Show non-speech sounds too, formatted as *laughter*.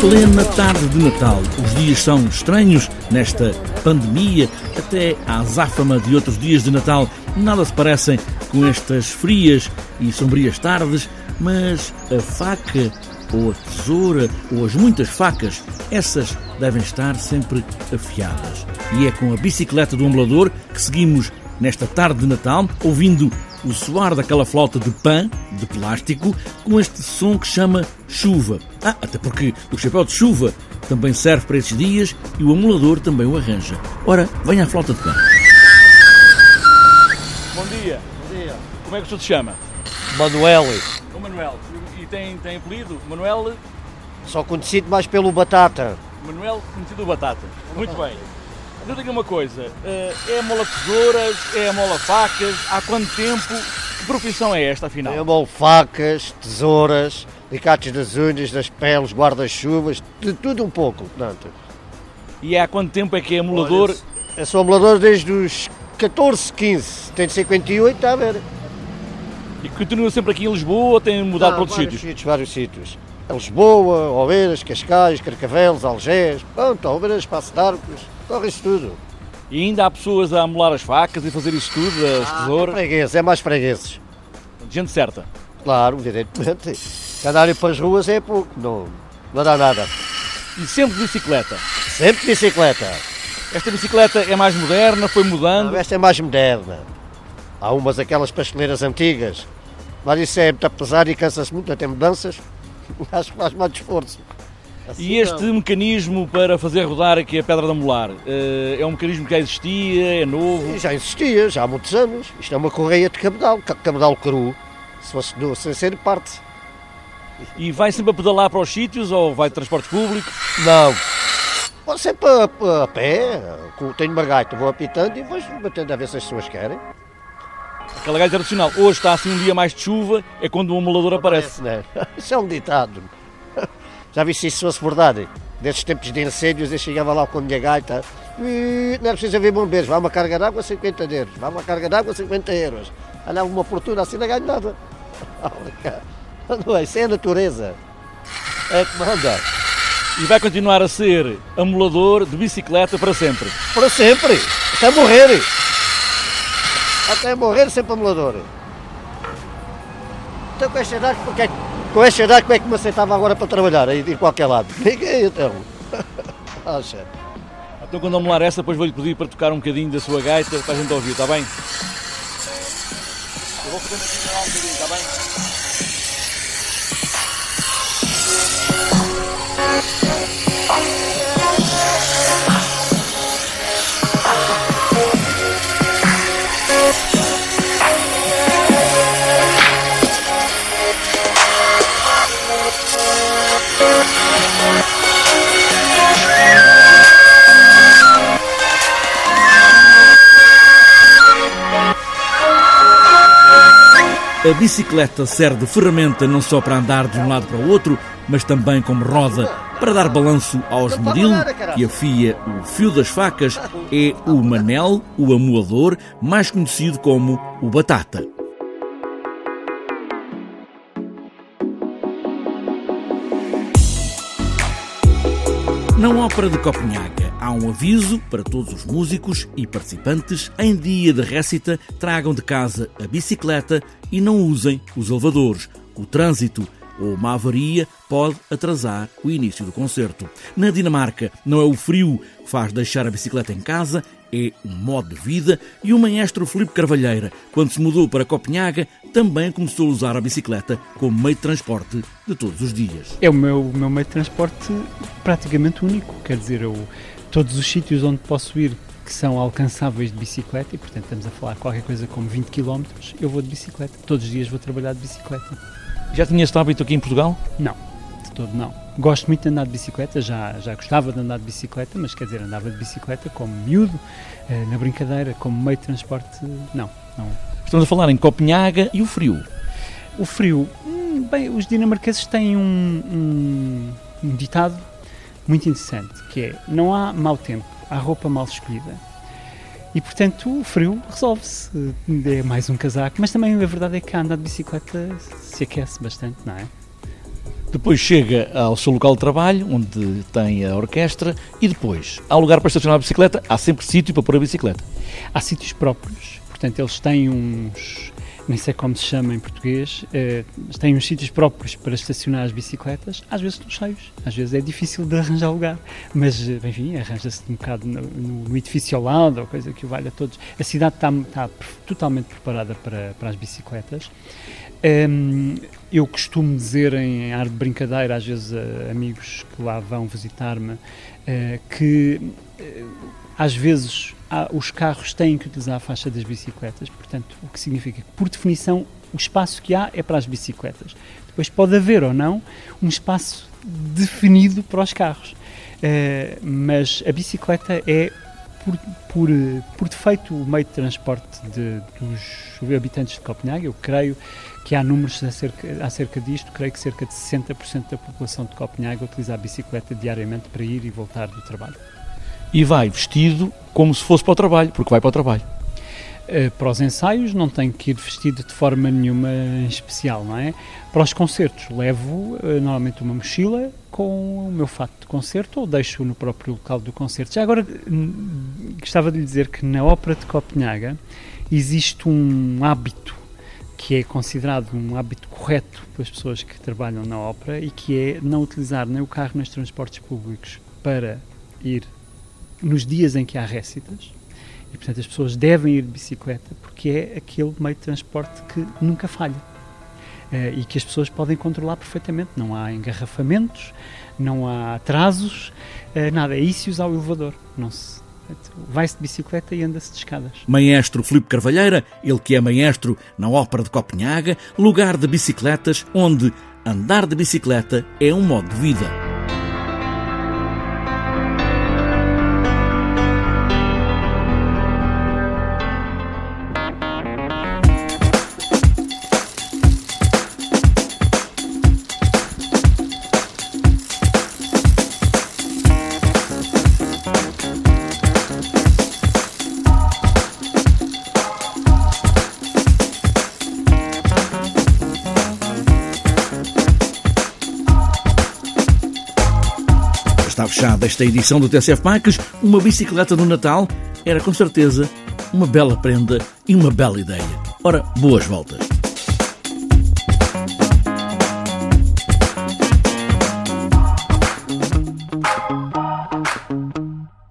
Plena tarde de Natal. Os dias são estranhos nesta pandemia, até à azáfama de outros dias de Natal. Nada se parecem com estas frias e sombrias tardes, mas a faca ou a tesoura ou as muitas facas, essas devem estar sempre afiadas. E é com a bicicleta do amulador que seguimos nesta tarde de Natal, ouvindo o soar daquela flauta de pã, de plástico, com este som que chama chuva. Ah, até porque o chapéu de chuva também serve para estes dias e o amulador também o arranja. Ora, venha a flauta de pã. Bom dia. Bom dia. Como é que o senhor se chama? Manuel, O Manuel. E tem, tem apelido? Manuel, só conhecido mais pelo Batata. Manuel conhecido Batata. Muito bem. Então diga uma coisa, eh, é mola tesouras, é mola facas, há quanto tempo, que profissão é esta afinal? Eu molo facas, tesouras, alicates das unhas, das peles, guarda-chuvas, de tudo um pouco, portanto. E há quanto tempo é que é emulador? Olha, Eu sou amulador desde os 14, 15, tenho 58, está a ver? E continua sempre aqui em Lisboa ou tem mudado para outros vários sítios? sítios? Vários sítios. Lisboa, Oeiras, Cascais, Carcavelos, Algés, pronto, Oeiras, Passo de Arcos, corre isso tudo. E ainda há pessoas a amolar as facas e fazer isso tudo, as É tesouras, fregueses, é mais fregueses. gente certa. Claro, evidentemente. Andarem para as ruas é pouco, não, não dá nada. E sempre de bicicleta. Sempre de bicicleta. Esta bicicleta é mais moderna, foi mudando. Não, esta é mais moderna. Há umas aquelas pasteleiras antigas, mas isso é muito pesado e cansa-se muito, até mudanças. *laughs* Acho que faz mais esforço. Assim E este não. mecanismo para fazer rodar aqui a pedra de amolar, eh, é um mecanismo que já existia, é novo? E já existia, já há muitos anos. Isto é uma correia de cabedal, ca- cabedal cru. Se fosse do, sem ser parte. E vai sempre a pedalar para os sítios ou vai de transportes públicos? Não. Vou sempre a, a pé, com- tenho uma gaita, vou apitando e depois batendo a ver se as pessoas querem. Aquela gaita tradicional. Hoje está assim um dia mais de chuva, é quando o amolador aparece. Parece, né? *laughs* Isso é um ditado. Já vi se isso fosse verdade. Desses tempos de incêndios, eu chegava lá com a minha gaita. "Ih, Não é preciso haver bombeiros. Vai uma carga de água, 50 euros. Vai uma carga de água, 50 euros. Andava uma fortuna assim, não ganho nada. *laughs* Não é? Isso é a natureza. É que manda. E vai continuar a ser amolador de bicicleta para sempre. Para sempre. Até morrer. Até morrer, sempre amulador. Então com esta idade, porque, com esta idade, como é que me aceitava agora para trabalhar aí de qualquer lado? *laughs* Ninguém, então. *laughs* Acha? Então quando amolar essa, depois vou-lhe pedir para tocar um bocadinho da sua gaita para a gente ouvir, está bem? Eu vou aqui um bocadinho, está bem? A bicicleta serve de ferramenta não só para andar de um lado para o outro, mas também como roda para dar balanço ao esmeril que afia o fio das facas. É o manel, o amuador, mais conhecido como o batata. Na Ópera de Copenhaga há um aviso para todos os músicos e participantes: em dia de récita, tragam de casa a bicicleta e não usem os elevadores. O trânsito ou uma avaria pode atrasar o início do concerto. Na Dinamarca, não é o frio que faz deixar a bicicleta em casa, é um modo de vida e o maestro Filipe Carvalheira, quando se mudou para Copenhaga, também começou a usar a bicicleta como meio de transporte de todos os dias. É o meu, meu meio de transporte praticamente único, quer dizer, eu, todos os sítios onde posso ir que são alcançáveis de bicicleta, e portanto estamos a falar qualquer coisa como 20 km, eu vou de bicicleta. Todos os dias vou trabalhar de bicicleta. Já tinha este hábito aqui em Portugal? Não, de todo não. Gosto muito de andar de bicicleta, já, já gostava de andar de bicicleta, mas quer dizer, andava de bicicleta como miúdo, eh, na brincadeira, como meio de transporte, não, não. Estamos a falar em Copenhaga e o frio. O frio, hum, bem, os dinamarqueses têm um, um, um ditado muito interessante, que é, não há mau tempo, há roupa mal escolhida. E portanto o frio resolve-se, é mais um casaco, mas também a verdade é que a andar de bicicleta se aquece bastante, não é? Depois chega ao seu local de trabalho, onde tem a orquestra, e depois, há lugar para estacionar a bicicleta, há sempre sítio para pôr a bicicleta. Há sítios próprios, portanto, eles têm uns, nem sei como se chama em português, eh, têm uns sítios próprios para estacionar as bicicletas, às vezes estão cheios, às vezes é difícil de arranjar lugar, mas, eh, enfim, arranja-se um bocado no, no, edifício ao lado, ou coisa que o valha a todos. A cidade está, está totalmente preparada para, para as bicicletas. Um, eu costumo dizer em ar de brincadeira, às vezes amigos que lá vão visitar-me, uh, que uh, às vezes há, os carros têm que utilizar a faixa das bicicletas, portanto, o que significa que, por definição, o espaço que há é para as bicicletas. Depois pode haver ou não um espaço definido para os carros, uh, mas a bicicleta é por, por, por defeito o meio de transporte de, dos habitantes de Copenhague. Eu creio que há números acerca, acerca disto, creio que cerca de 60% da população de Copenhague utiliza a bicicleta diariamente para ir e voltar do trabalho. E vai vestido como se fosse para o trabalho, porque vai para o trabalho. Uh, para os ensaios não tenho que ir vestido de forma nenhuma especial, não é? Para os concertos levo uh, normalmente uma mochila com o meu fato de concerto ou deixo no próprio local do concerto. Já agora gostava de lhe dizer que na Ópera de Copenhaga existe um hábito que é considerado um hábito correto pelas pessoas que trabalham na ópera e que é não utilizar nem o carro nem os transportes públicos para ir nos dias em que há récitas. E, portanto, as pessoas devem ir de bicicleta porque é aquele meio de transporte que nunca falha. Uh, e que as pessoas podem controlar perfeitamente. Não há engarrafamentos, não há atrasos, uh, nada. É isso usar o elevador. Não se vai-se de bicicleta e anda-se de escadas. Maestro Filipe Carvalheira, ele que é maestro na Ópera de Copenhaga, lugar de bicicletas onde andar de bicicleta é um modo de vida. Fechada esta edição do TCF Bikes. Uma bicicleta no Natal era com certeza uma bela prenda e uma bela ideia. Ora, boas voltas.